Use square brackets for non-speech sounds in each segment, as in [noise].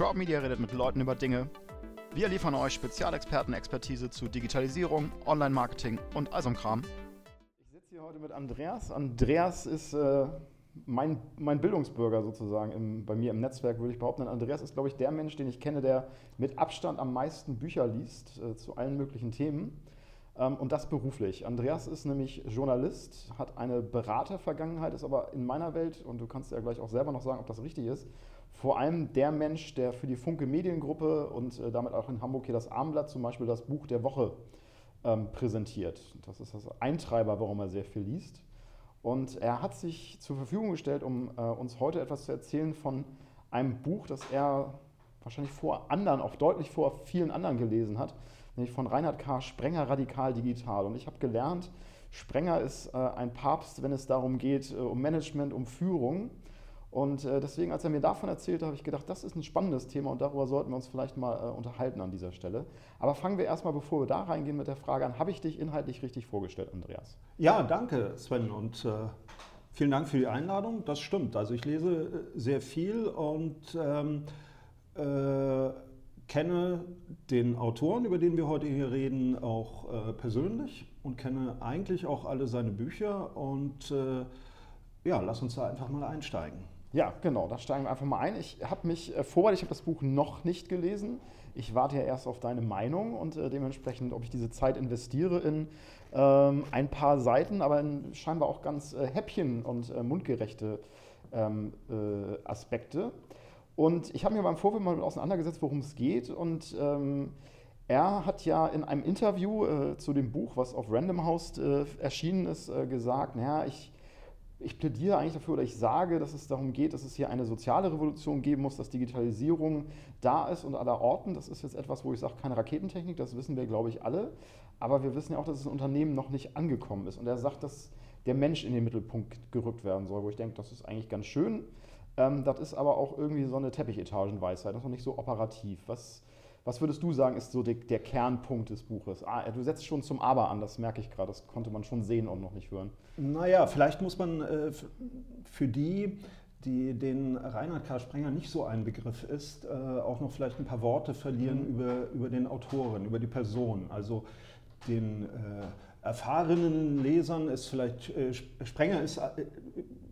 Crowd Media redet mit Leuten über Dinge. Wir liefern euch Spezialexperten-Expertise zu Digitalisierung, Online-Marketing und all so Kram. Ich sitze hier heute mit Andreas. Andreas ist äh, mein, mein Bildungsbürger sozusagen im, bei mir im Netzwerk, würde ich behaupten. Andreas ist, glaube ich, der Mensch, den ich kenne, der mit Abstand am meisten Bücher liest äh, zu allen möglichen Themen. Ähm, und das beruflich. Andreas ist nämlich Journalist, hat eine Beratervergangenheit, ist aber in meiner Welt, und du kannst ja gleich auch selber noch sagen, ob das richtig ist, vor allem der Mensch, der für die Funke Mediengruppe und äh, damit auch in Hamburg hier das Armblatt zum Beispiel das Buch der Woche ähm, präsentiert. Das ist das Eintreiber, warum er sehr viel liest. Und er hat sich zur Verfügung gestellt, um äh, uns heute etwas zu erzählen von einem Buch, das er wahrscheinlich vor anderen, auch deutlich vor vielen anderen gelesen hat, nämlich von Reinhard K. Sprenger Radikal Digital. Und ich habe gelernt, Sprenger ist äh, ein Papst, wenn es darum geht, äh, um Management, um Führung. Und äh, deswegen, als er mir davon erzählt, habe ich gedacht, das ist ein spannendes Thema und darüber sollten wir uns vielleicht mal äh, unterhalten an dieser Stelle. Aber fangen wir erstmal, bevor wir da reingehen, mit der Frage an, habe ich dich inhaltlich richtig vorgestellt, Andreas? Ja, danke, Sven. Und äh, vielen Dank für die Einladung. Das stimmt. Also ich lese äh, sehr viel und ähm, äh, kenne den Autoren, über den wir heute hier reden, auch äh, persönlich und kenne eigentlich auch alle seine Bücher. Und ja, lass uns da einfach mal einsteigen. Ja, genau, da steigen wir einfach mal ein. Ich habe mich äh, vorbereitet, ich habe das Buch noch nicht gelesen. Ich warte ja erst auf deine Meinung und äh, dementsprechend, ob ich diese Zeit investiere in ähm, ein paar Seiten, aber in scheinbar auch ganz äh, häppchen- und äh, mundgerechte ähm, äh, Aspekte. Und ich habe mir beim Vorfeld mal auseinandergesetzt, worum es geht. Und ähm, er hat ja in einem Interview zu dem Buch, was auf Random House erschienen ist, gesagt, naja, ich ich plädiere eigentlich dafür oder ich sage, dass es darum geht, dass es hier eine soziale Revolution geben muss, dass Digitalisierung da ist und aller Orten. Das ist jetzt etwas, wo ich sage, keine Raketentechnik, das wissen wir, glaube ich, alle. Aber wir wissen ja auch, dass das Unternehmen noch nicht angekommen ist. Und er sagt, dass der Mensch in den Mittelpunkt gerückt werden soll, wo ich denke, das ist eigentlich ganz schön. Ähm, das ist aber auch irgendwie so eine Teppichetagenweisheit, das ist noch nicht so operativ. Was, was würdest du sagen, ist so der, der Kernpunkt des Buches? Ah, du setzt schon zum Aber an, das merke ich gerade, das konnte man schon sehen und noch nicht hören. Naja, vielleicht muss man äh, für die, die den Reinhard K. Sprenger nicht so ein Begriff ist, äh, auch noch vielleicht ein paar Worte verlieren mhm. über, über den Autoren, über die Person. Also den äh, erfahrenen Lesern ist vielleicht, äh, Sprenger ist äh,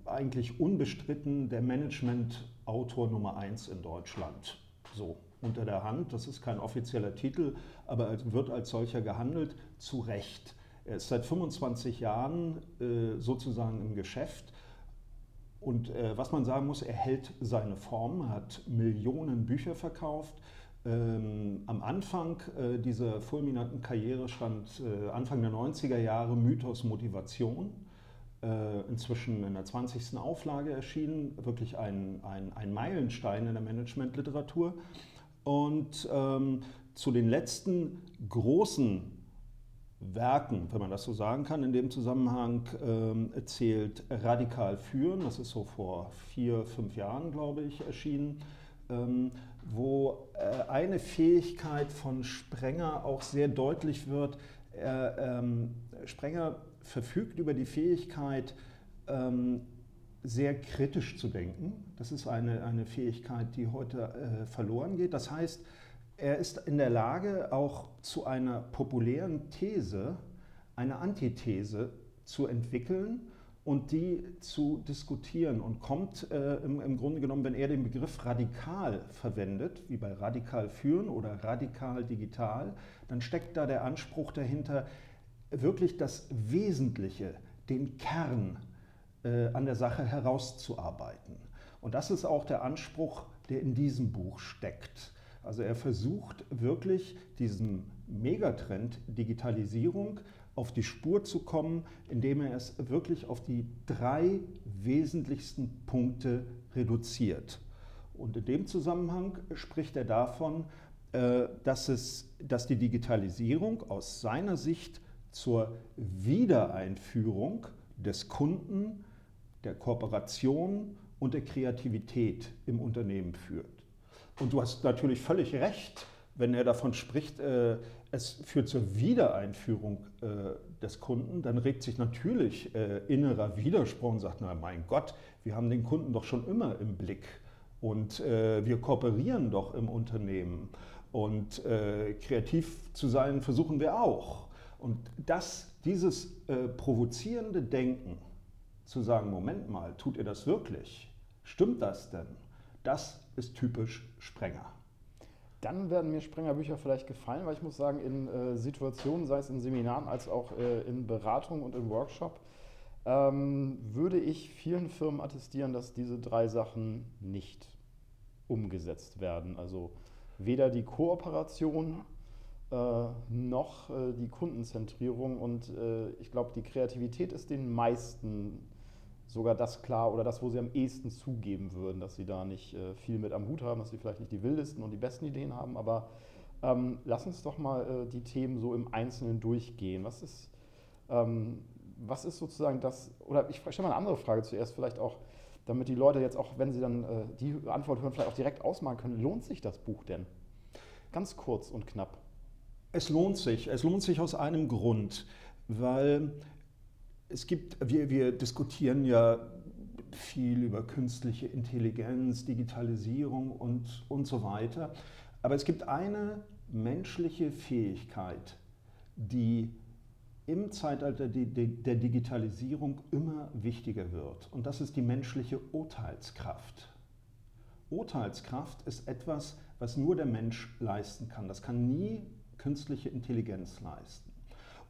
eigentlich unbestritten der Management-Autor Nummer eins in Deutschland. So unter der Hand. Das ist kein offizieller Titel, aber wird als solcher gehandelt, zu Recht. Er ist seit 25 Jahren äh, sozusagen im Geschäft. Und äh, was man sagen muss, er hält seine Form, hat Millionen Bücher verkauft. Ähm, am Anfang äh, dieser fulminanten Karriere stand äh, Anfang der 90er Jahre Mythos Motivation äh, inzwischen in der 20. Auflage erschienen, wirklich ein, ein, ein Meilenstein in der Managementliteratur. Und ähm, zu den letzten großen Werken, wenn man das so sagen kann, in dem Zusammenhang ähm, zählt Radikal führen, das ist so vor vier, fünf Jahren, glaube ich, erschienen, ähm, wo äh, eine Fähigkeit von Sprenger auch sehr deutlich wird. Er, ähm, Sprenger verfügt über die Fähigkeit, ähm, sehr kritisch zu denken. Das ist eine, eine Fähigkeit, die heute äh, verloren geht. Das heißt, er ist in der Lage, auch zu einer populären These eine Antithese zu entwickeln und die zu diskutieren und kommt äh, im, im, Grunde genommen, wenn er den Begriff radikal verwendet, wie bei radikal führen oder radikal digital, dann steckt da der Anspruch dahinter, wirklich das Wesentliche, den Kern an der Sache herauszuarbeiten. Und das ist auch der Anspruch, der in diesem Buch steckt. Also er versucht wirklich diesem Megatrend Digitalisierung auf die Spur zu kommen, indem er es wirklich auf die drei wesentlichsten Punkte reduziert. Und in dem Zusammenhang spricht er davon, äh, dass, es, dass die Digitalisierung aus seiner Sicht zur Wiedereinführung des Kunden der Kooperation und der Kreativität im Unternehmen führt. Und du hast natürlich völlig recht, wenn er davon spricht, äh, es führt zur Wiedereinführung äh, des Kunden, dann regt sich natürlich äh, innerer Widerspruch und sagt, na mein Gott, wir haben den Kunden doch schon immer im Blick. Und äh, wir kooperieren doch im Unternehmen. Und äh, kreativ zu sein versuchen wir auch. Und das, dieses äh, provozierende Denken, zu sagen, Moment mal, tut ihr das wirklich? Stimmt das denn? Das ist typisch Sprenger. Dann werden mir Sprenger-Bücher vielleicht gefallen, weil ich muss sagen, in äh, Situationen, sei es in Seminaren als auch äh, in Beratung und im Workshop, ähm, würde ich vielen Firmen attestieren, dass diese drei Sachen nicht umgesetzt werden. Also weder die Kooperation äh, noch äh, die Kundenzentrierung und äh, ich glaube, die Kreativität ist den meisten sogar das klar oder das, wo sie am ehesten zugeben würden, dass sie da nicht äh, viel mit am Hut haben, dass sie vielleicht nicht die wildesten und die besten Ideen haben. Aber ähm, lass uns doch mal äh, die Themen so im Einzelnen durchgehen. Was ist, ähm, was ist sozusagen das, oder ich stelle mal eine andere Frage zuerst, vielleicht auch, damit die Leute jetzt auch, wenn sie dann äh, die Antwort hören, vielleicht auch direkt ausmalen können, lohnt sich das Buch denn? Ganz kurz und knapp. Es lohnt sich. Es lohnt sich aus einem Grund, weil es gibt, wir, wir diskutieren ja viel über künstliche Intelligenz, Digitalisierung und, und so weiter. Aber es gibt eine menschliche Fähigkeit, die im Zeitalter der Digitalisierung immer wichtiger wird. Und das ist die menschliche Urteilskraft. Urteilskraft ist etwas, was nur der Mensch leisten kann. Das kann nie künstliche Intelligenz leisten.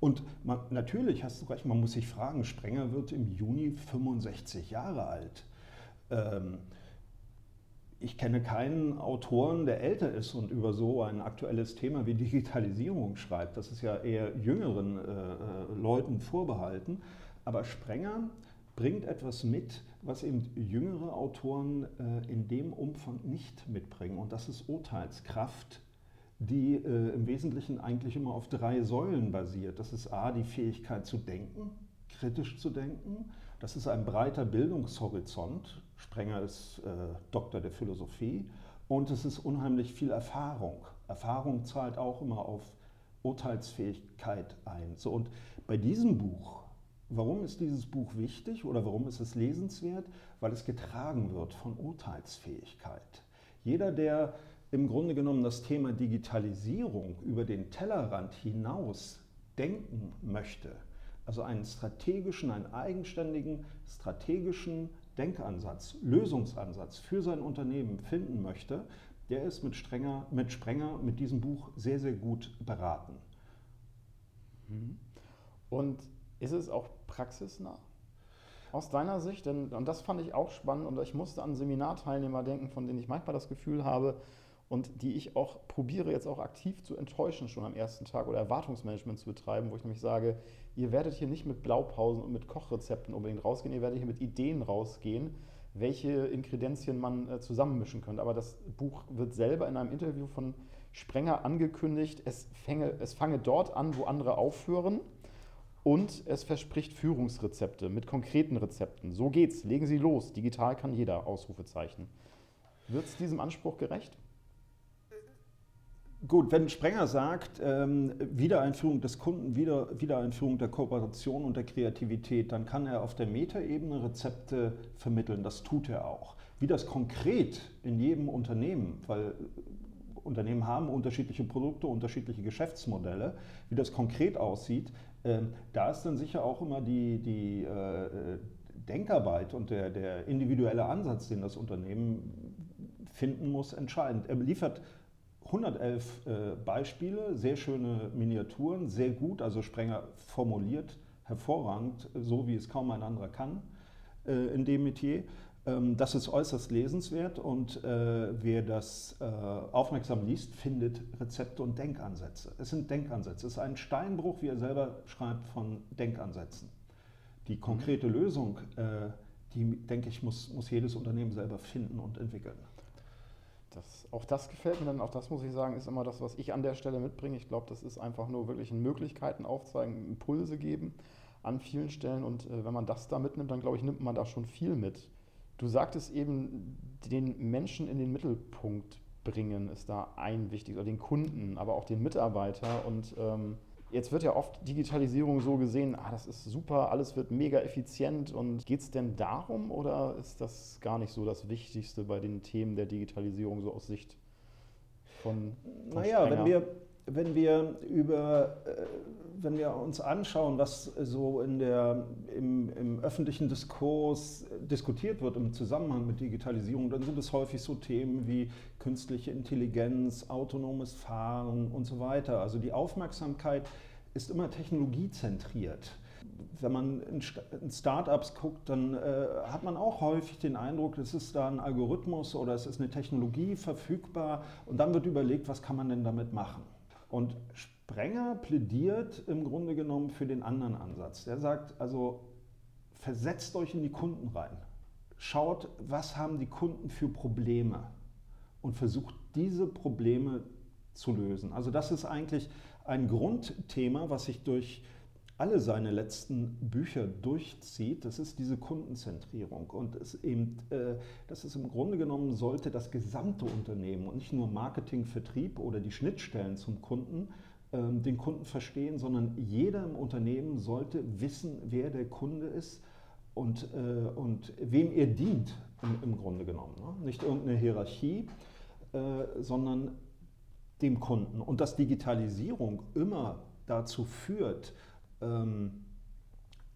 Und man, natürlich hast du recht, man muss sich fragen, Sprenger wird im Juni 65 Jahre alt. Ähm, ich kenne keinen Autoren, der älter ist und über so ein aktuelles Thema wie Digitalisierung schreibt. Das ist ja eher jüngeren äh, äh Leuten vorbehalten. Aber Sprenger bringt etwas mit, was eben jüngere Autoren äh, in dem Umfang nicht mitbringen. Und das ist Urteilskraft, die äh, im Wesentlichen eigentlich immer auf drei Säulen basiert. Das ist A, die Fähigkeit zu denken, kritisch zu denken. Das ist ein breiter Bildungshorizont. Sprenger ist äh, Doktor der Philosophie. Und es ist unheimlich viel Erfahrung. Erfahrung zahlt auch immer auf Urteilsfähigkeit ein. So, und bei diesem Buch, warum ist dieses Buch wichtig oder warum ist es lesenswert? Weil es getragen wird von Urteilsfähigkeit. Jeder, der im Grunde genommen das Thema Digitalisierung über den Tellerrand hinaus denken möchte, also einen strategischen, einen eigenständigen strategischen Denkansatz, Lösungsansatz für sein Unternehmen finden möchte, der ist mit, Strenger, mit Sprenger mit diesem Buch sehr, sehr gut beraten. Mhm. Und ist es auch praxisnah? Aus deiner Sicht, denn, und das fand ich auch spannend und ich musste an Seminarteilnehmer denken, von denen ich manchmal das Gefühl habe, und die ich auch probiere jetzt auch aktiv zu enttäuschen schon am ersten Tag oder Erwartungsmanagement zu betreiben, wo ich nämlich sage, ihr werdet hier nicht mit Blaupausen und mit Kochrezepten unbedingt rausgehen, ihr werdet hier mit Ideen rausgehen, welche Inkredenzien man äh, zusammenmischen könnte. Aber das Buch wird selber in einem Interview von Sprenger angekündigt, es, fänge, es fange dort an, wo andere aufhören. Und es verspricht Führungsrezepte mit konkreten Rezepten. So geht's, legen Sie los. Digital kann jeder, Ausrufezeichen. Wird es diesem Anspruch gerecht? Gut, wenn Sprenger sagt, ähm, Wiedereinführung des Kunden, wieder, Wiedereinführung der Kooperation und der Kreativität, dann kann er auf der Metaebene Rezepte vermitteln. Das tut er auch. Wie das konkret in jedem Unternehmen, weil Unternehmen haben unterschiedliche Produkte, unterschiedliche Geschäftsmodelle, wie das konkret aussieht, äh, da ist dann sicher auch immer die, die äh, Denkarbeit und der, der individuelle Ansatz, den das Unternehmen finden muss, entscheidend. Er liefert 111 äh, Beispiele, sehr schöne Miniaturen, sehr gut, also Sprenger formuliert, hervorragend, so wie es kaum ein anderer kann äh, in dem Metier. Ähm, das ist äußerst lesenswert und äh, wer das äh, aufmerksam liest, findet Rezepte und Denkansätze. Es sind Denkansätze. Es ist ein Steinbruch, wie er selber schreibt, von Denkansätzen. Die konkrete mhm. Lösung, äh, die, denke ich, muss, muss jedes Unternehmen selber finden und entwickeln. Das, auch das gefällt mir dann, auch das muss ich sagen, ist immer das, was ich an der Stelle mitbringe. Ich glaube, das ist einfach nur wirklich Möglichkeiten aufzeigen, Impulse geben an vielen Stellen. Und äh, wenn man das da mitnimmt, dann glaube ich, nimmt man da schon viel mit. Du sagtest eben, den Menschen in den Mittelpunkt bringen ist da ein wichtiges, oder den Kunden, aber auch den Mitarbeiter. Und ähm, Jetzt wird ja oft Digitalisierung so gesehen, ah, das ist super, alles wird mega effizient. Und geht es denn darum oder ist das gar nicht so das Wichtigste bei den Themen der Digitalisierung so aus Sicht von, von Naja, Sprenger? wenn wir, wenn wir über, äh, wenn wir uns anschauen, was so in der, im, im, öffentlichen Diskurs diskutiert wird im Zusammenhang mit Digitalisierung, dann sind es häufig so Themen wie künstliche Intelligenz, autonomes Fahren und so weiter. Also die Aufmerksamkeit ist immer technologiezentriert. Wenn man in Startups guckt, dann äh, hat man auch häufig den Eindruck, es ist da ein Algorithmus oder es ist eine Technologie verfügbar und dann wird überlegt, was kann man denn damit machen. Und Sprenger plädiert im Grunde genommen für den anderen Ansatz. Der sagt also, versetzt euch in die Kunden rein. Schaut, was haben die Kunden für Probleme und versucht diese Probleme zu lösen. Also das ist eigentlich ein Grundthema, was sich durch alle seine letzten Bücher durchzieht, das ist diese Kundenzentrierung. Und es eben, äh, das ist im Grunde genommen, sollte das gesamte Unternehmen und nicht nur Marketing, Vertrieb oder die Schnittstellen zum Kunden ähm, den Kunden verstehen, sondern jeder im Unternehmen sollte wissen, wer der Kunde ist und, äh, und wem er dient, im, Grunde genommen. Ne? Nicht irgendeine Hierarchie, äh, sondern dem Kunden. Und dass Digitalisierung immer dazu führt,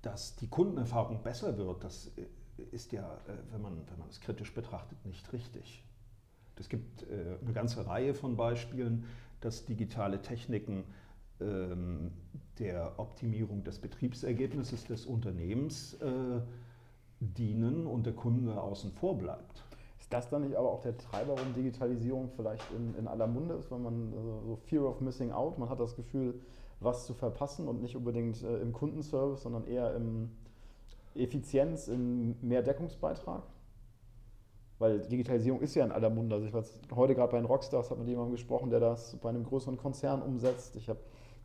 dass die Kundenerfahrung besser wird, das äh, ist ja, äh, wenn man, wenn man es kritisch betrachtet, nicht richtig. Es gibt äh, eine ganze Reihe von Beispielen, dass digitale Techniken ähm, der Optimierung des Betriebsergebnisses des Unternehmens dienen und der Kunde außen vor bleibt. Ist das dann nicht aber auch der Treiber, warum Digitalisierung vielleicht in, in aller Munde ist, weil man also so Fear of Missing Out, man hat das Gefühl, was zu verpassen und nicht unbedingt äh, im Kundenservice, sondern eher im Effizienz, im Mehrdeckungsbeitrag? Weil Digitalisierung ist ja in aller Munde. Also ich war heute gerade bei den Rockstars, habe mit jemandem gesprochen, der das bei einem größeren Konzern umsetzt. Ich habe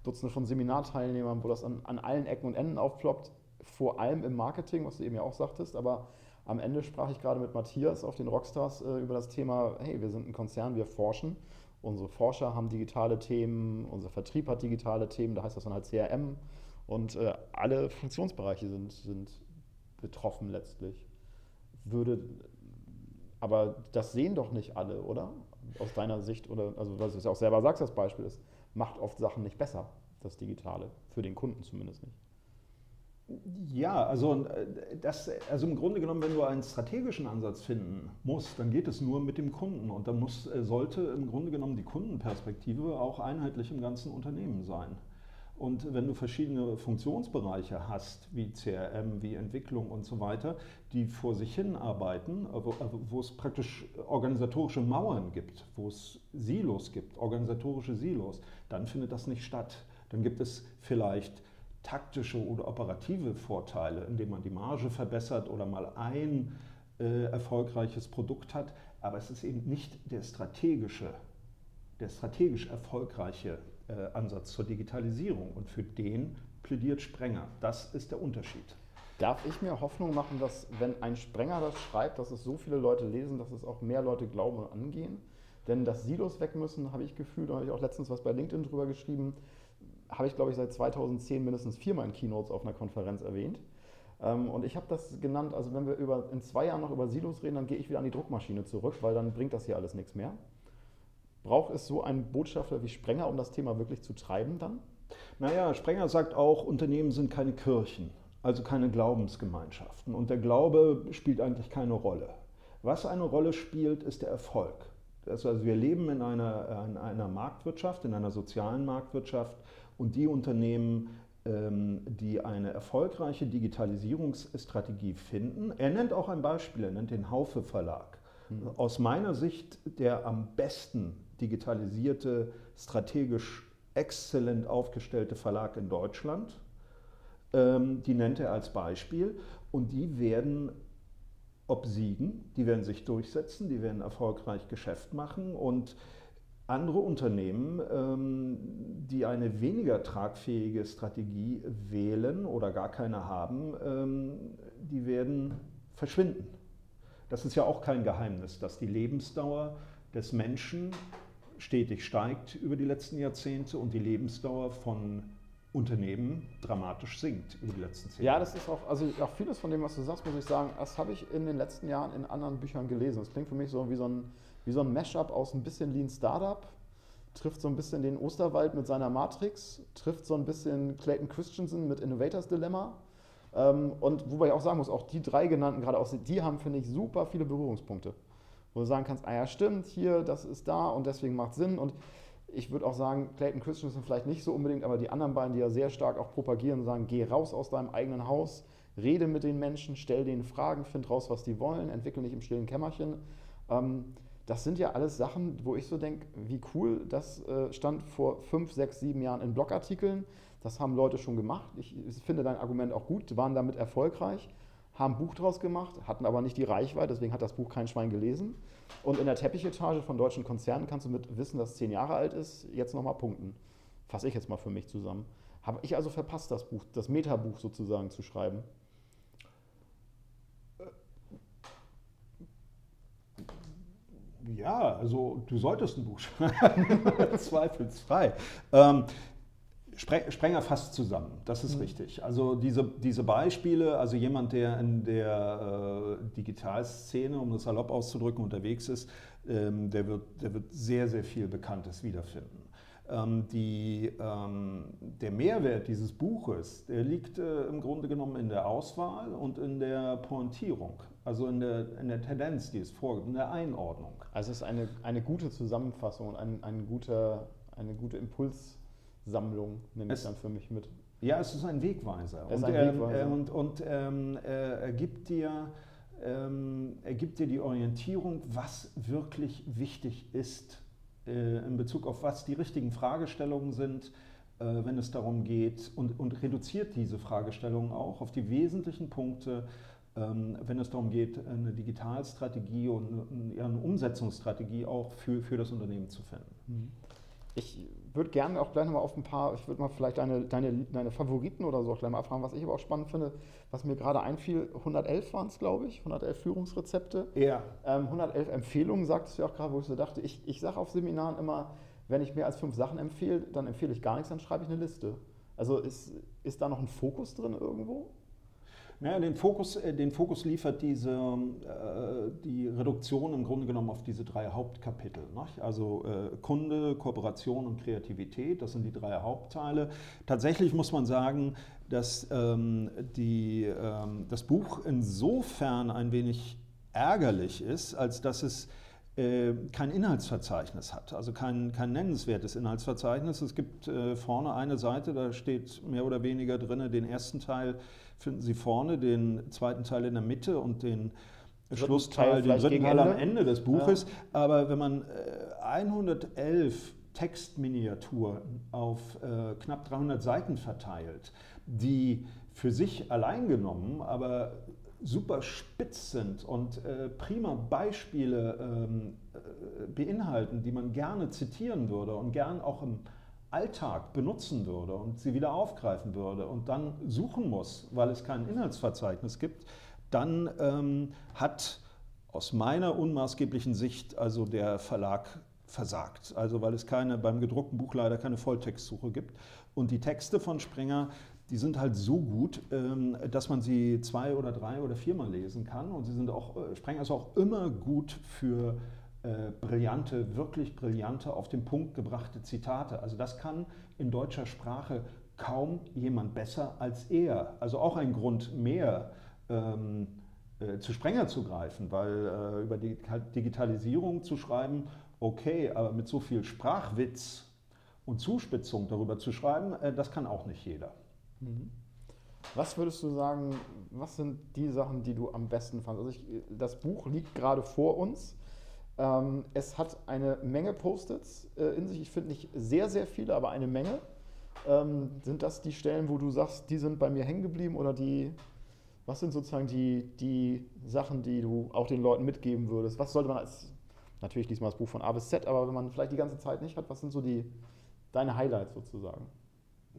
Dutzende von Seminarteilnehmern, wo das an, an allen Ecken und Enden aufploppt. Vor allem im Marketing, was du eben ja auch sagtest, aber am Ende sprach ich gerade mit Matthias auf den Rockstars äh, über das Thema, hey, wir sind ein Konzern, wir forschen Unsere Forscher haben digitale Themen, unser Vertrieb hat digitale Themen, da heißt das dann halt CRM und äh, alle Funktionsbereiche sind, sind betroffen letztlich. Würde, aber das sehen doch nicht alle, oder? Aus deiner Sicht, oder also was du ja auch selber sagst, das Beispiel ist, macht oft Sachen nicht besser, das Digitale, für den Kunden zumindest nicht. Ja, also, äh, das, also im Grunde genommen, wenn du einen strategischen Ansatz finden musst, dann geht es nur mit dem Kunden und dann muss, äh, sollte im Grunde genommen die Kundenperspektive auch einheitlich im ganzen Unternehmen sein. Und wenn du verschiedene Funktionsbereiche hast, wie CRM, wie Entwicklung und so weiter, die vor sich hin arbeiten, äh, wo, wo es praktisch organisatorische Mauern gibt, wo es Silos gibt, organisatorische Silos, dann findet das nicht statt. Dann gibt es vielleicht taktische oder operative Vorteile, indem man die Marge verbessert oder mal ein äh, erfolgreiches Produkt hat, aber es ist eben nicht der strategische, der strategisch erfolgreiche äh, Ansatz zur Digitalisierung und für den plädiert Sprenger. Das ist der Unterschied. Darf ich mir Hoffnung machen, dass wenn ein Sprenger das schreibt, dass es so viele Leute lesen, dass es auch mehr Leute glauben und angehen? Denn dass Silos weg müssen, habe ich gefühlt, da habe ich auch letztens was bei LinkedIn drüber geschrieben, habe ich, glaube ich, seit 2010 mindestens viermal in Keynotes auf einer Konferenz erwähnt. Ähm, und ich habe das genannt, also wenn wir über, in zwei Jahren noch über Silos reden, dann gehe ich wieder an die Druckmaschine zurück, weil dann bringt das hier alles nichts mehr. Braucht es so einen Botschafter wie Sprenger, um das Thema wirklich zu treiben dann? Naja, Sprenger sagt auch, Unternehmen sind keine Kirchen, also keine Glaubensgemeinschaften. Und der Glaube spielt eigentlich keine Rolle. Was eine Rolle spielt, ist der Erfolg. Also wir leben in einer, in einer Marktwirtschaft, in einer sozialen Marktwirtschaft und die Unternehmen, ähm, die eine erfolgreiche Digitalisierungsstrategie finden. Er nennt auch ein Beispiel, er nennt den Haufe Verlag. Mhm. Aus meiner Sicht der am besten digitalisierte, strategisch exzellent aufgestellte Verlag in Deutschland. Ähm, die nennt er als Beispiel und die werden obsiegen, die werden sich durchsetzen, die werden erfolgreich Geschäft machen und andere Unternehmen, ähm, die eine weniger tragfähige Strategie wählen oder gar keine haben, ähm, die werden verschwinden. Das ist ja auch kein Geheimnis, dass die Lebensdauer des Menschen stetig steigt über die letzten Jahrzehnte und die Lebensdauer von Unternehmen dramatisch sinkt über die letzten zehn Jahre. Ja, das ist auch, also auch vieles von dem, was du sagst, muss ich sagen, das habe ich in den letzten Jahren in anderen Büchern gelesen. Das klingt für mich so wie so ein, wie so ein Mashup aus ein bisschen Lean Startup, trifft so ein bisschen den Osterwald mit seiner Matrix, trifft so ein bisschen Clayton Christensen mit Innovators Dilemma. Ähm, und wobei ich auch sagen muss, auch die drei genannten, gerade auch die haben, finde ich, super viele Berührungspunkte. Wo du sagen kannst, ah ja, stimmt, hier, das ist da und deswegen macht Sinn. Und ich würde auch sagen, Clayton Christensen vielleicht nicht so unbedingt, aber die anderen beiden, die ja sehr stark auch propagieren sagen, geh raus aus deinem eigenen Haus, rede mit den Menschen, stell denen Fragen, find raus, was die wollen, entwickle nicht im stillen Kämmerchen. Ähm, das sind ja alles Sachen, wo ich so denke, wie cool, das äh, stand vor fünf, sechs, sieben Jahren in Blogartikeln. Das haben Leute schon gemacht. Ich finde dein Argument auch gut, waren damit erfolgreich, haben ein Buch draus gemacht, hatten aber nicht die Reichweite, deswegen hat das Buch kein Schwein gelesen. Und in der Teppichetage von deutschen Konzernen kannst du mit Wissen, das zehn Jahre alt ist, jetzt nochmal punkten. Fasse ich jetzt mal für mich zusammen. Habe ich also verpasst, das Buch, das Metabuch sozusagen zu schreiben? Ja, also du solltest ein Buch [laughs] schreiben, [laughs] zweifelsfrei. Ähm, Sprenger fasst zusammen, das ist mhm. richtig. Also diese, diese Beispiele, also jemand, der in der äh, Digitalszene, um das salopp auszudrücken, unterwegs ist, ähm, der, wird, der wird sehr, sehr viel Bekanntes wiederfinden. Ähm, die, ähm, der Mehrwert dieses Buches, der liegt äh, im Grunde genommen in der Auswahl und in der Pointierung, also in der, in der Tendenz, die es vorgibt, in der Einordnung. Also es ist eine, eine gute Zusammenfassung und ein, ein guter, eine gute Impulssammlung, nehme ich dann für mich mit. Ja, es ist ein Wegweiser. Es und, ein Wegweiser. Ähm, und, und ähm, er, gibt dir, ähm, er gibt dir die Orientierung, was wirklich wichtig ist äh, in Bezug auf was die richtigen Fragestellungen sind, äh, wenn es darum geht, und, und reduziert diese Fragestellungen auch auf die wesentlichen Punkte, wenn es darum geht, eine Digitalstrategie und eine Umsetzungsstrategie auch für, für das Unternehmen zu finden. Mhm. Ich würde gerne auch gleich nochmal auf ein paar, ich würde mal vielleicht deine, deine, deine Favoriten oder so gleich mal fragen, was ich aber auch spannend finde, was mir gerade einfiel, 111 waren es, glaube ich, 111 Führungsrezepte. Ja. Ähm, 111 Empfehlungen, sagtest du ja auch gerade, wo ich so dachte, ich, ich sage auf Seminaren immer, wenn ich mehr als fünf Sachen empfehle, dann empfehle ich gar nichts, dann schreibe ich eine Liste. Also ist, ist da noch ein Fokus drin irgendwo? Naja, den Fokus, äh, den Fokus liefert diese, äh, die Reduktion im Grunde genommen auf diese drei Hauptkapitel. Nicht? Also äh, Kunde, Kooperation und Kreativität, das sind die drei Hauptteile. Tatsächlich muss man sagen, dass ähm, die, ähm, das Buch insofern ein wenig ärgerlich ist, als dass es kein Inhaltsverzeichnis hat, also kein, kein nennenswertes Inhaltsverzeichnis. Es gibt äh, vorne eine Seite, da steht mehr oder weniger drin, den ersten Teil finden Sie vorne, den zweiten Teil in der Mitte und den Schlussteil, den dritten Teil am Ende des Buches. Ja. Aber wenn man 111 äh, Textminiaturen auf äh, knapp 300 Seiten verteilt, die für sich allein genommen, aber super spitz sind und äh, prima Beispiele ähm, äh, beinhalten, die man gerne zitieren würde und gern auch im Alltag benutzen würde und sie wieder aufgreifen würde und dann suchen muss, weil es kein Inhaltsverzeichnis gibt, dann ähm, hat aus meiner unmaßgeblichen Sicht also der Verlag versagt. Also weil es keine beim gedruckten Buch leider keine Volltextsuche gibt. Und die Texte von Springer, die sind halt so gut, ähm, dass man sie zwei oder drei oder viermal lesen kann. Und sie sind auch, äh, Springer ist auch immer gut für äh, brillante, wirklich brillante, auf den Punkt gebrachte Zitate. Also das kann in deutscher Sprache kaum jemand besser als er. Also auch ein Grund mehr ähm, äh, zu Sprenger zu greifen, weil über die Digitalisierung zu schreiben, okay, aber mit so viel Sprachwitz und Zuspitzung darüber zu schreiben, das kann auch nicht jeder. Mhm. Was würdest du sagen, was sind die Sachen, die du am besten fandest? Also ich, das Buch liegt gerade vor uns. Ähm, es hat eine Menge Post-its äh, in sich. Ich finde nicht sehr, sehr viele, aber eine Menge. Ähm, sind das die Stellen, wo du sagst, die sind bei mir hängen geblieben oder die, was sind sozusagen die, die Sachen, die du auch den Leuten mitgeben würdest? Was sollte man als, natürlich liest man das Buch von A bis Z, aber wenn man vielleicht die ganze Zeit nicht hat, was sind so die, deine Highlights sozusagen?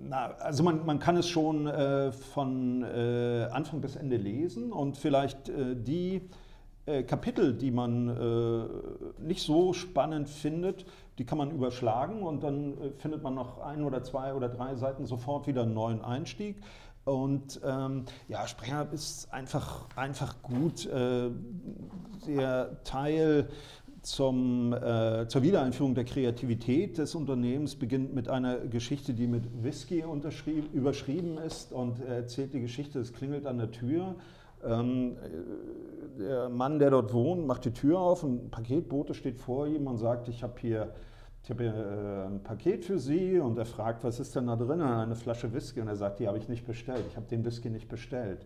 Na, also man, man kann es schon äh, von äh, Anfang bis Ende lesen und vielleicht äh, die äh, Kapitel, die man äh, nicht so spannend findet, die kann man überschlagen und dann äh, findet man nach ein oder zwei oder drei Seiten sofort wieder einen neuen Einstieg. Und ähm, ja, Sprenger ist einfach, einfach gut. Äh, der Teil zum, äh, zur Wiedereinführung der Kreativität des Unternehmens beginnt mit einer Geschichte, die mit Whisky überschrieben ist und erzählt die Geschichte, es klingelt an der Tür. Ähm, der Mann, der dort wohnt, macht die Tür auf, ein Paketbote steht vor ihm und sagt, ich habe hier ich habe hier äh, ein Paket für Sie und er fragt, was ist denn da drin? Eine Flasche Whisky und er sagt, die habe ich nicht bestellt, ich habe den Whisky nicht bestellt.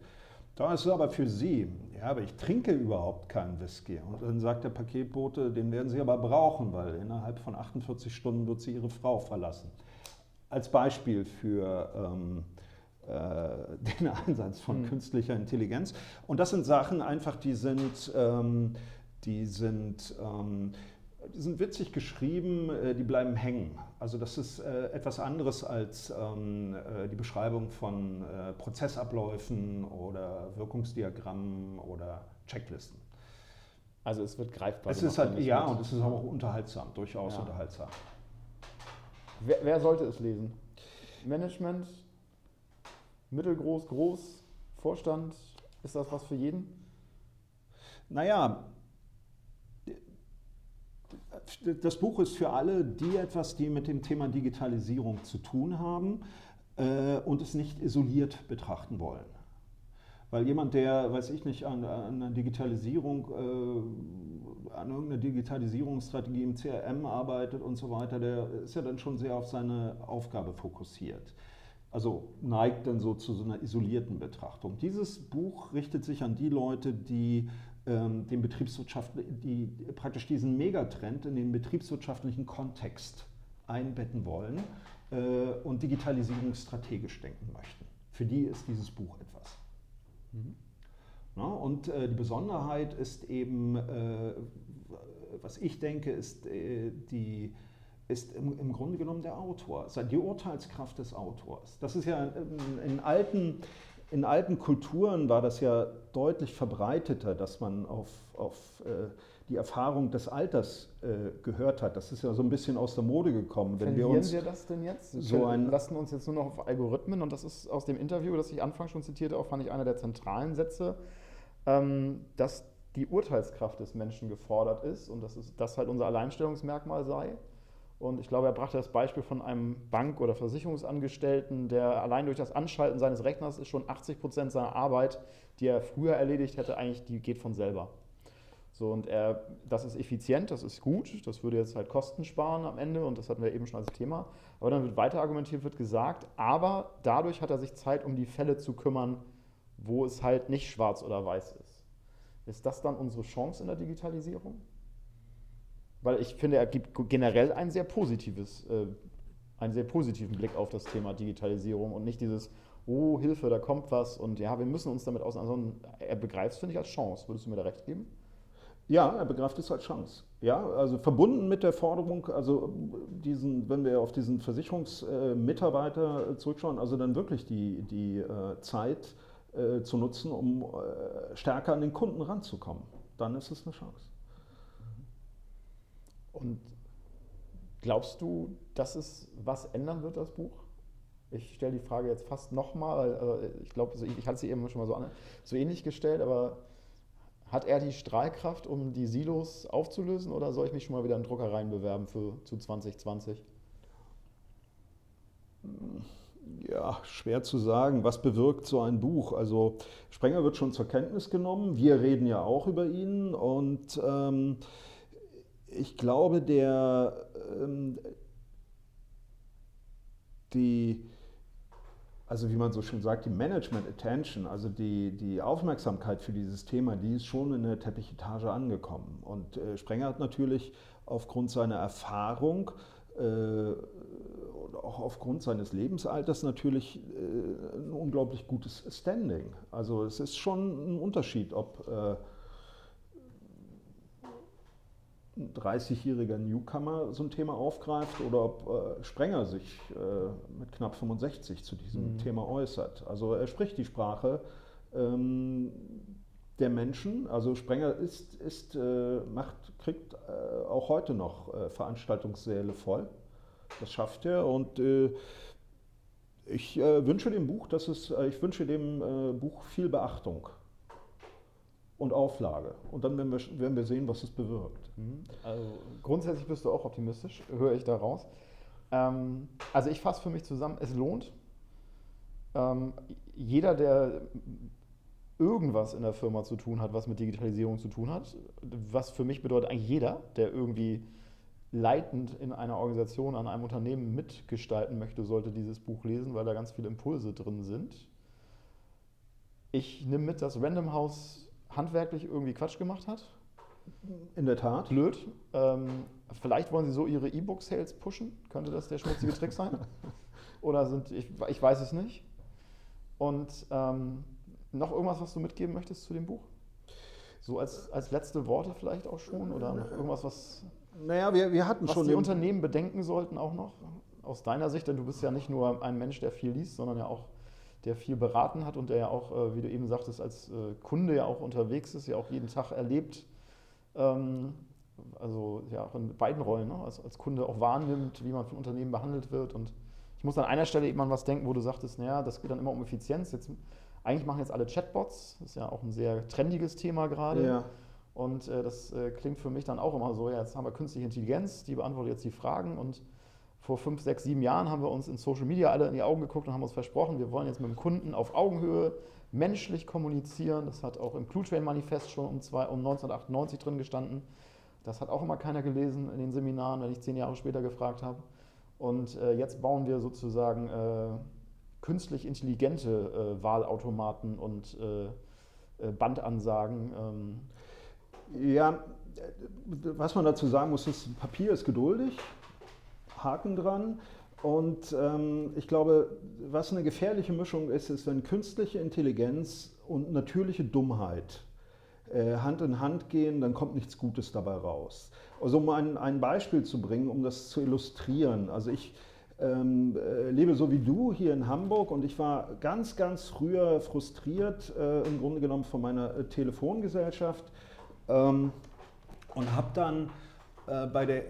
Da ist es aber für Sie. Ja, aber ich trinke überhaupt keinen Whisky. Und dann sagt der Paketbote, den werden Sie aber brauchen, weil innerhalb von 48 Stunden wird Sie Ihre Frau verlassen. Als Beispiel für ähm, äh, [laughs] den Einsatz von mhm. künstlicher Intelligenz. Und das sind Sachen einfach, die sind, ähm, die sind ähm, die sind witzig geschrieben, äh, die bleiben hängen. Also das ist äh, etwas anderes als ähm, äh, die Beschreibung von Prozessabläufen oder Wirkungsdiagrammen oder Checklisten. Also es wird greifbar. Es ist halt, ja, und es ist auch unterhaltsam, durchaus ja. unterhaltsam. Wer, wer sollte es lesen? Management, mittelgroß, groß, Vorstand, ist das was für jeden? Naja, das Buch ist für alle, die etwas, die mit dem Thema Digitalisierung zu tun haben äh, und es nicht isoliert betrachten wollen. Weil jemand, der, weiß ich nicht, an, an einer Digitalisierung, äh, an irgendeiner Digitalisierungsstrategie im CRM arbeitet und so weiter, der ist ja dann schon sehr auf seine Aufgabe fokussiert. Also neigt dann so zu so einer isolierten Betrachtung. Dieses Buch richtet sich an die Leute, die den Betriebswirtschaft, die praktisch diesen Megatrend in den betriebswirtschaftlichen Kontext einbetten wollen äh, und Digitalisierung strategisch denken möchten. Für die ist dieses Buch etwas. Mhm. Na, und äh, die Besonderheit ist eben, äh, was ich denke, ist äh, die ist im, im, Grunde genommen der Autor, die Urteilskraft des Autors. Das ist ja in, in alten in alten Kulturen war das ja deutlich verbreiteter, dass man auf, auf äh, die Erfahrung des Alters äh, gehört hat. Das ist ja so ein bisschen aus der Mode gekommen. Wenn wir, uns wir das denn jetzt? So ein lassen uns jetzt nur noch auf Algorithmen und das ist aus dem Interview, das ich anfangs schon zitierte, auch fand ich einer der zentralen Sätze, ähm, dass die Urteilskraft des Menschen gefordert ist und dass das halt unser Alleinstellungsmerkmal sei. Und ich glaube, er brachte das Beispiel von einem Bank- oder Versicherungsangestellten, der allein durch das Anschalten seines Rechners ist schon 80 Prozent seiner Arbeit, die er früher erledigt hätte, eigentlich, die geht von selber. So, und er, das ist effizient, das ist gut, das würde jetzt halt Kosten sparen am Ende und das hatten wir eben schon als Thema. Aber dann wird weiter argumentiert, wird gesagt, aber dadurch hat er sich Zeit, um die Fälle zu kümmern, wo es halt nicht schwarz oder weiß ist. Ist das dann unsere Chance in der Digitalisierung? Weil ich finde, er gibt generell ein sehr positives, äh, einen sehr positiven Blick auf das Thema Digitalisierung und nicht dieses, oh Hilfe, da kommt was und ja, wir müssen uns damit auseinandersetzen. Er begreift es, finde ich, als Chance. Würdest du mir da recht geben? Ja, er begreift es als Chance. Ja, also verbunden mit der Forderung, also diesen, wenn wir auf diesen Versicherungsmitarbeiter äh, zurückschauen, also dann wirklich die, die äh, Zeit äh, zu nutzen, um stärker an den Kunden ranzukommen. Dann ist es eine Chance. Und glaubst du, dass es was ändern wird, das Buch? Ich stelle die Frage jetzt fast nochmal, also ich glaube, ich hatte sie eben schon mal so, so ähnlich gestellt, aber hat er die Strahlkraft, um die Silos aufzulösen oder soll ich mich schon mal wieder in Druckereien bewerben für zu 2020? Ja, schwer zu sagen. Was bewirkt so ein Buch? Also Sprenger wird schon zur Kenntnis genommen. Wir reden ja auch über ihn und ähm, ich glaube, der, ähm, die, also wie man so schön sagt, die Management Attention, also die, die Aufmerksamkeit für dieses Thema, die ist schon in der Teppichetage angekommen. Und äh, Sprenger hat natürlich aufgrund seiner Erfahrung äh, und auch aufgrund seines Lebensalters natürlich äh, ein unglaublich gutes Standing. Also es ist schon ein Unterschied, ob äh, 30-jähriger Newcomer so ein Thema aufgreift oder ob äh, Sprenger sich äh, mit knapp 65 zu diesem mhm. Thema äußert. Also er spricht die Sprache, ähm, der Menschen. Also Sprenger ist, ist, äh, macht, kriegt äh, auch heute noch äh, Veranstaltungssäle voll. Das schafft er und äh, ich wünsche dem Buch, dass es, ich wünsche dem Buch viel Beachtung und Auflage. Und dann werden wir, werden wir sehen, was es bewirkt. Mhm. Also grundsätzlich bist du auch optimistisch, höre ich da raus. Ähm, also ich fasse für mich zusammen, es lohnt. Ähm, jeder, der irgendwas in der Firma zu tun hat, was mit Digitalisierung zu tun hat, was für mich bedeutet eigentlich jeder, der irgendwie leitend in einer Organisation, an einem Unternehmen mitgestalten möchte, sollte dieses Buch lesen, weil da ganz viele Impulse drin sind. Ich nehme mit, dass Random House handwerklich irgendwie Quatsch gemacht hat. In der Tat. Blöd. Ähm, vielleicht wollen sie so ihre E-Book-Sales pushen. Könnte das der schmutzige Trick sein? [laughs] Oder sind, ich, ich weiß es nicht. Und ähm, noch irgendwas, was du mitgeben möchtest zu dem Buch? So als, als letzte Worte vielleicht auch schon? Oder noch irgendwas, was, naja, wir, wir hatten was schon die Unternehmen bedenken sollten auch noch? Aus deiner Sicht, denn du bist ja nicht nur ein Mensch, der viel liest, sondern ja auch der viel beraten hat und der ja auch, äh, wie du eben sagtest, als äh, Kunde ja auch unterwegs ist, ja auch jeden Tag erlebt, ähm, also ja auch in beiden Rollen, ne? als, als Kunde auch wahrnimmt, wie man von Unternehmen behandelt wird. Und ich muss an einer Stelle eben an was denken, wo du sagtest, naja, das geht dann immer um Effizienz. Jetzt eigentlich machen jetzt alle Chatbots, das ist ja auch ein sehr trendiges Thema gerade. Ja. Und äh, das äh, klingt für mich dann auch immer so, ja, jetzt haben wir künstliche Intelligenz, die beantwortet jetzt die Fragen und vor fünf, sechs, sieben Jahren haben wir uns in Social Media alle in die Augen geguckt und haben uns versprochen, wir wollen jetzt mit dem Kunden auf Augenhöhe menschlich kommunizieren. Das hat auch im Blue Train Manifest schon um, zwei, um 1998 drin gestanden. Das hat auch immer keiner gelesen in den Seminaren, wenn ich zehn Jahre später gefragt habe. Und äh, jetzt bauen wir sozusagen äh, künstlich intelligente äh, Wahlautomaten und äh, äh, Bandansagen. Ähm. Ja, was man dazu sagen muss, ist, Papier ist geduldig, Haken dran. Und ähm, ich glaube, was eine gefährliche Mischung ist, ist, wenn künstliche Intelligenz und natürliche Dummheit äh, Hand in Hand gehen, dann kommt nichts Gutes dabei raus. Also um ein, ein Beispiel zu bringen, um das zu illustrieren. Also ich, ähm, äh, lebe so wie du hier in Hamburg und ich war ganz, ganz früher frustriert, äh, im Grunde genommen von meiner äh, Telefongesellschaft ähm, und habe dann äh, bei der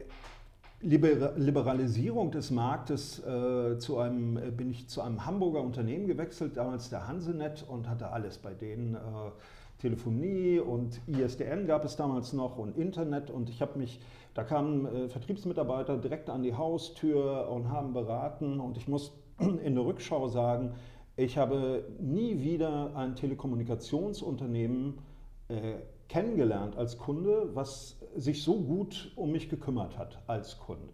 Liber Liberalisierung des Marktes äh, zu einem, äh, bin ich zu einem Hamburger Unternehmen gewechselt, damals der Hansenet und hatte alles bei denen. Telefonie und ISDN gab es damals noch und Internet und ich habe mich da kamen äh, Vertriebsmitarbeiter direkt an die Haustür und haben beraten. Und ich muss [clears throat] in der Rückschau sagen, ich habe nie wieder ein Telekommunikationsunternehmen äh, kennengelernt als Kunde, was sich so gut um mich gekümmert hat als Kunde.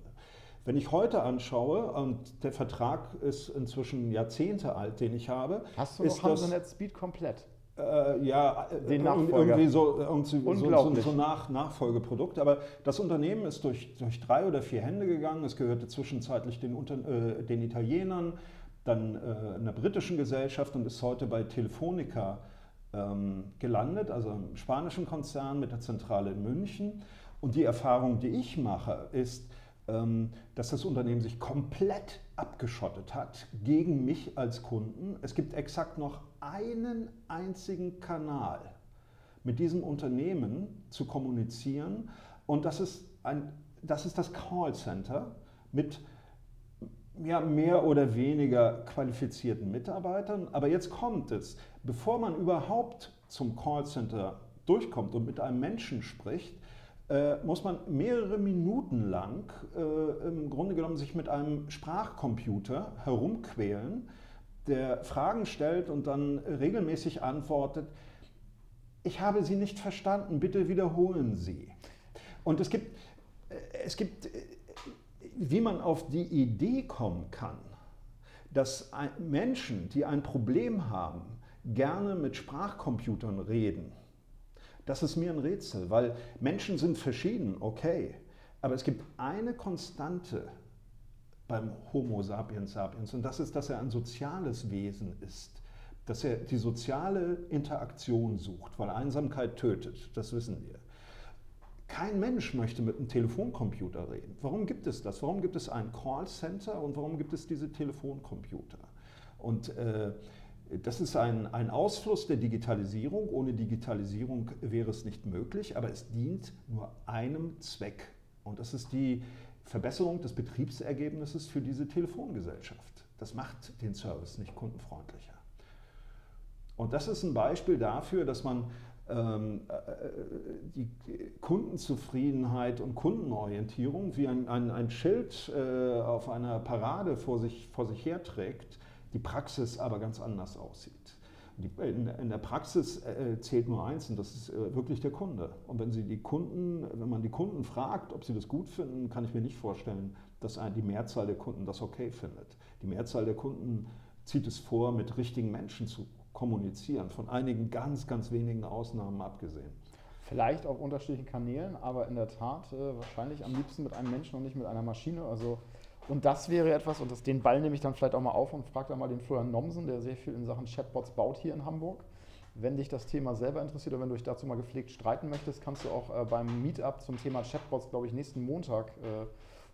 Wenn ich heute anschaue, und der Vertrag ist inzwischen Jahrzehnte alt, den ich habe. Hast du noch Hamsonet Speed komplett? Äh, ja, den Nachfolger. irgendwie so, irgendwie so, so, so nach, Nachfolgeprodukt. Aber das Unternehmen ist durch, durch drei oder vier Hände gegangen. Es gehörte zwischenzeitlich den, äh, den Italienern, dann äh, einer britischen Gesellschaft und ist heute bei Telefonica ähm, gelandet, also einem spanischen Konzern mit der Zentrale in München. Und die Erfahrung, die ich mache, ist, ähm, dass das Unternehmen sich komplett abgeschottet hat gegen mich als Kunden. Es gibt exakt noch einen einzigen Kanal mit diesem Unternehmen zu kommunizieren und das ist, ein, das, ist das Callcenter mit ja, mehr oder weniger qualifizierten Mitarbeitern. Aber jetzt kommt es, bevor man überhaupt zum Callcenter durchkommt und mit einem Menschen spricht, äh, muss man mehrere Minuten lang äh, im Grunde genommen sich mit einem Sprachcomputer herumquälen, der Fragen stellt und dann regelmäßig antwortet, ich habe Sie nicht verstanden, bitte wiederholen Sie. Und es gibt, äh, es gibt, äh, wie man auf die Idee kommen kann, dass Menschen, die ein Problem haben, gerne mit Sprachcomputern reden das ist mir ein Rätsel, weil Menschen sind verschieden, okay. Aber es gibt eine Konstante beim Homo sapiens sapiens und das ist, dass er ein soziales Wesen ist. Dass er die soziale Interaktion sucht, weil Einsamkeit tötet, das wissen wir. Kein Mensch möchte mit einem Telefoncomputer reden. Warum gibt es das? Warum gibt es ein Callcenter und warum gibt es diese Telefoncomputer? Und äh, Das ist ein, ein Ausfluss der Digitalisierung. Ohne Digitalisierung wäre es nicht möglich, aber es dient nur einem Zweck. Und das ist die Verbesserung des Betriebsergebnisses für diese Telefongesellschaft. Das macht den Service nicht kundenfreundlicher. Und das ist ein Beispiel dafür, dass man die Kundenzufriedenheit und Kundenorientierung wie ein, ein, ein Schild äh, auf einer Parade vor sich, vor sich herträgt, die Praxis aber ganz anders aussieht. Die, in, in, der Praxis äh, zählt nur eins und das ist äh, wirklich der Kunde. Und wenn Sie die Kunden, wenn man die Kunden fragt, ob sie das gut finden, kann ich mir nicht vorstellen, dass die Mehrzahl der Kunden das okay findet. Die Mehrzahl der Kunden zieht es vor, mit richtigen Menschen zu kommunizieren, von einigen ganz, ganz wenigen Ausnahmen abgesehen. Vielleicht auf unterschiedlichen Kanälen, aber in der Tat äh, wahrscheinlich am liebsten mit einem Menschen und nicht mit einer Maschine. Also, und das wäre etwas, und das, den Ball nehme ich dann vielleicht auch mal auf und frage dann mal den Florian Nomsen, der sehr viel in Sachen Chatbots baut hier in Hamburg. Wenn dich das Thema selber interessiert oder wenn du dich dazu mal gepflegt streiten möchtest, kannst du auch äh, beim Meetup zum Thema Chatbots, glaube ich, nächsten Montag äh,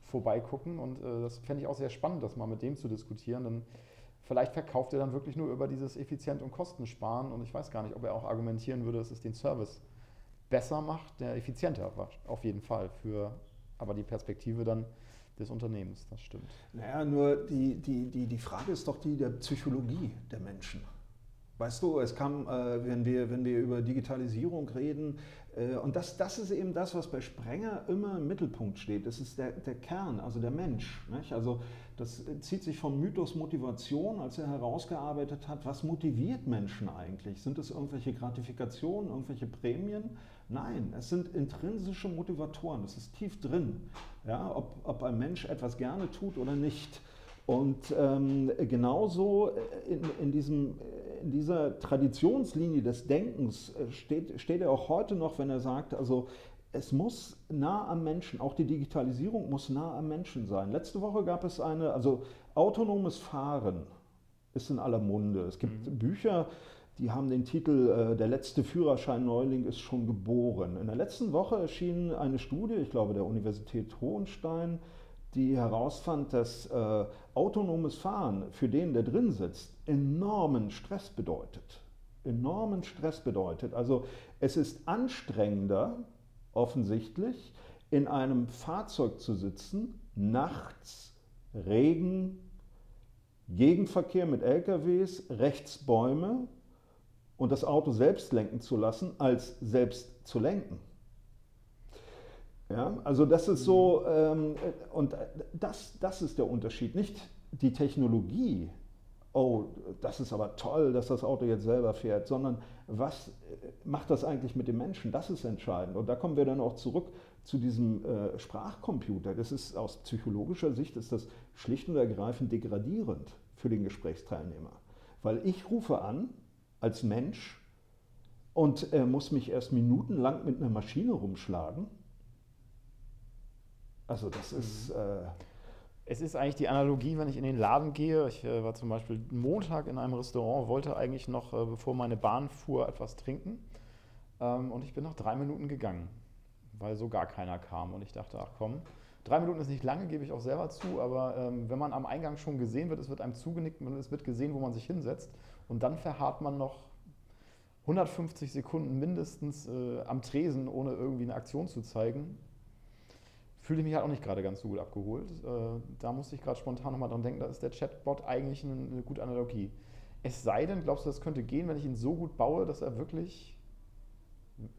vorbeigucken. Und äh, das fände ich auch sehr spannend, das mal mit dem zu diskutieren. Denn Vielleicht verkauft er dann wirklich nur über dieses Effizient- und Kostensparen und ich weiß gar nicht, ob er auch argumentieren würde, dass es den Service besser macht, der effizienter war, auf jeden Fall, für aber die Perspektive dann des Unternehmens, das stimmt. Naja, nur die, die, die, die Frage ist doch die der Psychologie der Menschen. Weißt du, es kam, äh, wenn, wir, wenn wir über Digitalisierung reden, äh, und das, das ist eben das, was bei Sprenger immer im Mittelpunkt steht. Das ist der, der Kern, also der Mensch. Nicht? Also das zieht sich vom Mythos Motivation, als er herausgearbeitet hat, was motiviert Menschen eigentlich? Sind es irgendwelche Gratifikationen, irgendwelche Prämien? Nein, es sind intrinsische Motivatoren, das ist tief drin, ja, ob, ob ein Mensch etwas gerne tut oder nicht. Und ähm, genauso in, in, diesem, in dieser Traditionslinie des Denkens äh, steht, steht er auch heute noch, wenn er sagt, also es muss nah am Menschen, auch die Digitalisierung muss nah am Menschen sein. Letzte Woche gab es eine, also autonomes Fahren ist in aller Munde. Es gibt mhm. Bücher, die haben den Titel äh, Der letzte Führerschein Neuling ist schon geboren. In der letzten Woche erschien eine Studie, ich glaube der Universität Hohenstein, die herausfand, dass äh, autonomes Fahren für den, der drin sitzt, enormen Stress bedeutet. Enormen Stress bedeutet. Also es ist anstrengender, offensichtlich, in einem Fahrzeug zu sitzen, nachts, Regen, Gegenverkehr mit LKWs, rechts Bäume und das Auto selbst lenken zu lassen, als selbst zu lenken. Ja, also das ist so, ähm, und das, das ist der Unterschied. Nicht die Technologie, oh, das ist aber toll, dass das Auto jetzt selber fährt, sondern was macht das eigentlich mit dem Menschen? Das ist entscheidend. Und da kommen wir dann auch zurück zu diesem äh, Sprachcomputer. Das ist aus psychologischer Sicht ist das schlicht und ergreifend degradierend für den Gesprächsteilnehmer. Weil ich rufe an als Mensch und äh, muss mich erst minutenlang mit einer Maschine rumschlagen. Also das ist... Äh, es ist eigentlich die Analogie, wenn ich in den Laden gehe. Ich äh, war zum Beispiel Montag in einem Restaurant, wollte eigentlich noch, äh, bevor meine Bahn fuhr, etwas trinken. Ähm, und ich bin nach drei Minuten gegangen, weil so gar keiner kam. Und ich dachte, ach komm, drei Minuten ist nicht lange, gebe ich auch selber zu. Aber ähm, wenn man am Eingang schon gesehen wird, es wird einem zugenickt und es wird gesehen, wo man sich hinsetzt. Und dann verharrt man noch 150 Sekunden mindestens äh, am Tresen, ohne irgendwie eine Aktion zu zeigen fühle ich mich halt auch nicht gerade ganz so gut abgeholt. Äh, da musste ich gerade spontan nochmal dran denken, da ist der Chatbot eigentlich eine, eine, gute Analogie. Es sei denn, glaubst du, das könnte gehen, wenn ich ihn so gut baue, dass er wirklich,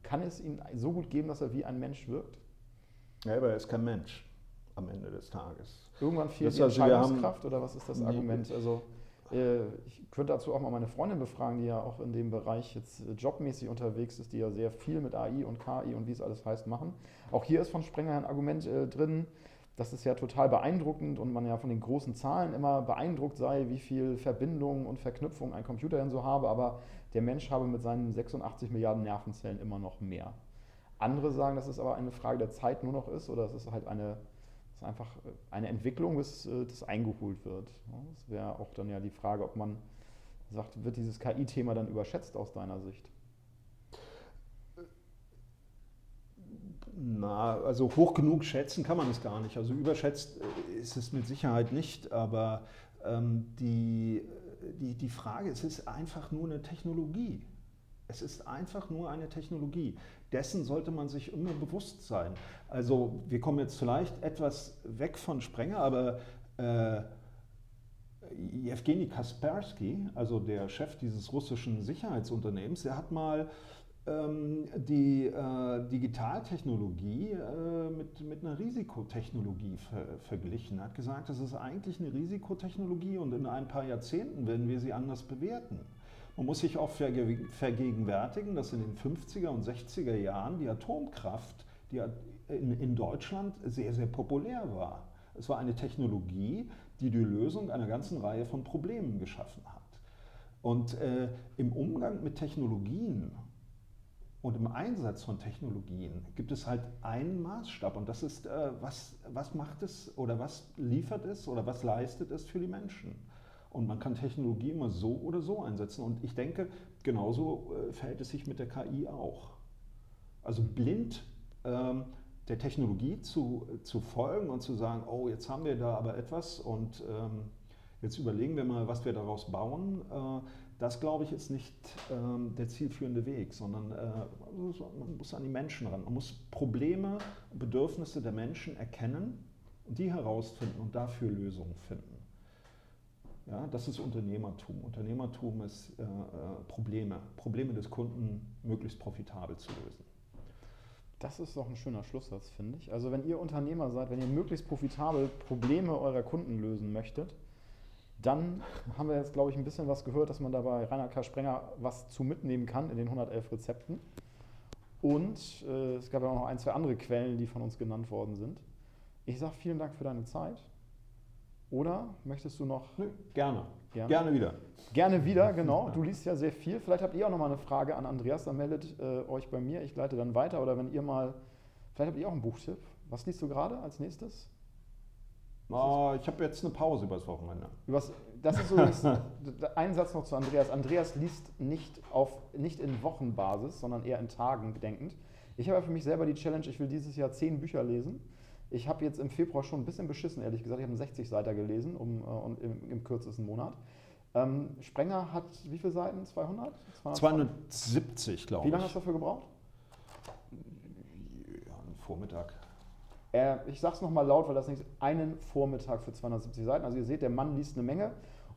kann es ihn so gut geben, dass er wie ein Mensch wirkt? Ja, aber er ist kein Mensch am Ende des Tages. Irgendwann fehlt das die heißt, Entscheidungskraft oder was ist das Argument? Also ich könnte dazu auch mal meine Freundin befragen, die ja auch in dem Bereich jetzt äh, jobmäßig unterwegs ist, die ja sehr viel mit AI und KI und wie es alles heißt machen. Auch hier ist von Sprenger ein Argument äh, drin, dass es ja total beeindruckend und man ja von den großen Zahlen immer beeindruckt sei, wie viel Verbindungen und Verknüpfung ein Computer denn so habe, aber der Mensch habe mit seinen 86 Milliarden Nervenzellen immer noch mehr. Andere sagen, dass es aber eine Frage der Zeit nur noch ist oder es ist halt eine das ist einfach äh, eine Entwicklung, bis äh, das eingeholt wird. Das wäre auch dann ja die Frage, ob man sagt, wird dieses KI-Thema dann überschätzt aus deiner Sicht? Na, also hoch genug schätzen kann man es gar nicht. Also überschätzt äh, ist es mit Sicherheit nicht, aber ähm, die, die, die Frage, es ist einfach nur eine Technologie. Es ist einfach nur eine Technologie. Dessen sollte man sich immer bewusst sein. Also wir kommen jetzt vielleicht etwas weg von Sprenger, aber äh, Evgeny Kaspersky, also der Chef dieses russischen Sicherheitsunternehmens, der hat mal ähm, die äh, Digitaltechnologie äh, mit, mit einer Risikotechnologie ver verglichen. Er hat gesagt, das ist eigentlich eine Risikotechnologie und in ein paar Jahrzehnten werden wir sie anders bewerten. Man muss sich auch vergegenwärtigen, dass in den 50er und 60er Jahren die Atomkraft die in, Deutschland sehr, sehr populär war. Es war eine Technologie, die die Lösung einer ganzen Reihe von Problemen geschaffen hat. Und äh, im Umgang mit Technologien und im Einsatz von Technologien gibt es halt einen Maßstab und das ist, äh, was, was macht es oder was liefert es oder was leistet es für die Menschen. Und man kann Technologie immer so oder so einsetzen. Und ich denke, genauso äh, verhält es sich mit der KI auch. Also blind ähm, der Technologie zu, zu folgen und zu sagen, oh, jetzt haben wir da aber etwas und ähm, jetzt überlegen wir mal, was wir daraus bauen. Äh, das, glaube ich, ist nicht ähm, der zielführende Weg, sondern äh, man muss an die Menschen ran. Man muss Probleme und Bedürfnisse der Menschen erkennen und die herausfinden und dafür Lösungen finden. Ja, das ist Unternehmertum. Unternehmertum ist äh, äh Probleme, Probleme des Kunden möglichst profitabel zu lösen. Das ist doch ein schöner Schlusssatz, finde ich. Also wenn ihr Unternehmer seid, wenn ihr möglichst profitabel Probleme eurer Kunden lösen möchtet, dann haben wir jetzt, glaube ich, ein bisschen was gehört, dass man da bei Rainer K. Sprenger was zu mitnehmen kann in den 111 Rezepten. Und äh, es gab ja auch noch ein, zwei andere Quellen, die von uns genannt worden sind. Ich sage vielen Dank für deine Zeit. Oder möchtest du noch? Nö, gerne. gerne. Gerne wieder. Gerne wieder, genau. Du liest ja sehr viel. Vielleicht habt ihr auch noch mal eine Frage an Andreas, dann meldet äh, euch bei mir. Ich leite dann weiter. Oder wenn ihr mal, vielleicht habt ihr auch einen Buchtipp. Was liest du gerade als nächstes? Oh, ich habe jetzt eine Pause übers Wochenende. Übers, das ist so ein Satz noch zu Andreas. Andreas liest nicht, auf, nicht in Wochenbasis, sondern eher in Tagen denkend. Ich habe für mich selber die Challenge, ich will dieses Jahr zehn Bücher lesen. Ich habe jetzt im Februar schon ein bisschen beschissen, ehrlich gesagt. Ich habe einen 60 Seiter gelesen um, uh, im, im, kürzesten Monat. Ähm, Sprenger hat wie viele Seiten? 200? 270, glaube ich. Wie lange hast du dafür gebraucht? Ja, einen Vormittag. Äh, ich sage es nochmal laut, weil das nicht einen Vormittag für 270 Seiten. Also ihr seht, der Mann liest eine Menge.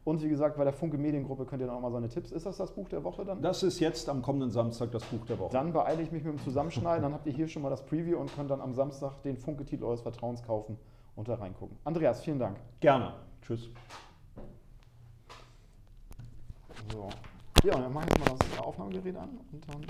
Und wie gesagt, bei der Funke Mediengruppe könnt ihr dann auch mal seine Tipps. Ist das das Buch der Woche dann? Das ist jetzt am kommenden Samstag das Buch der Woche. Dann beeile ich mich mit dem Zusammenschneiden. dann habt ihr hier schon mal das Preview und könnt dann am Samstag den Funke-Titel eures Vertrauens kaufen und da reingucken. Andreas, vielen Dank. Gerne. Tschüss. So. Ja, dann mache ich mal das Aufnahmegerät an und dann.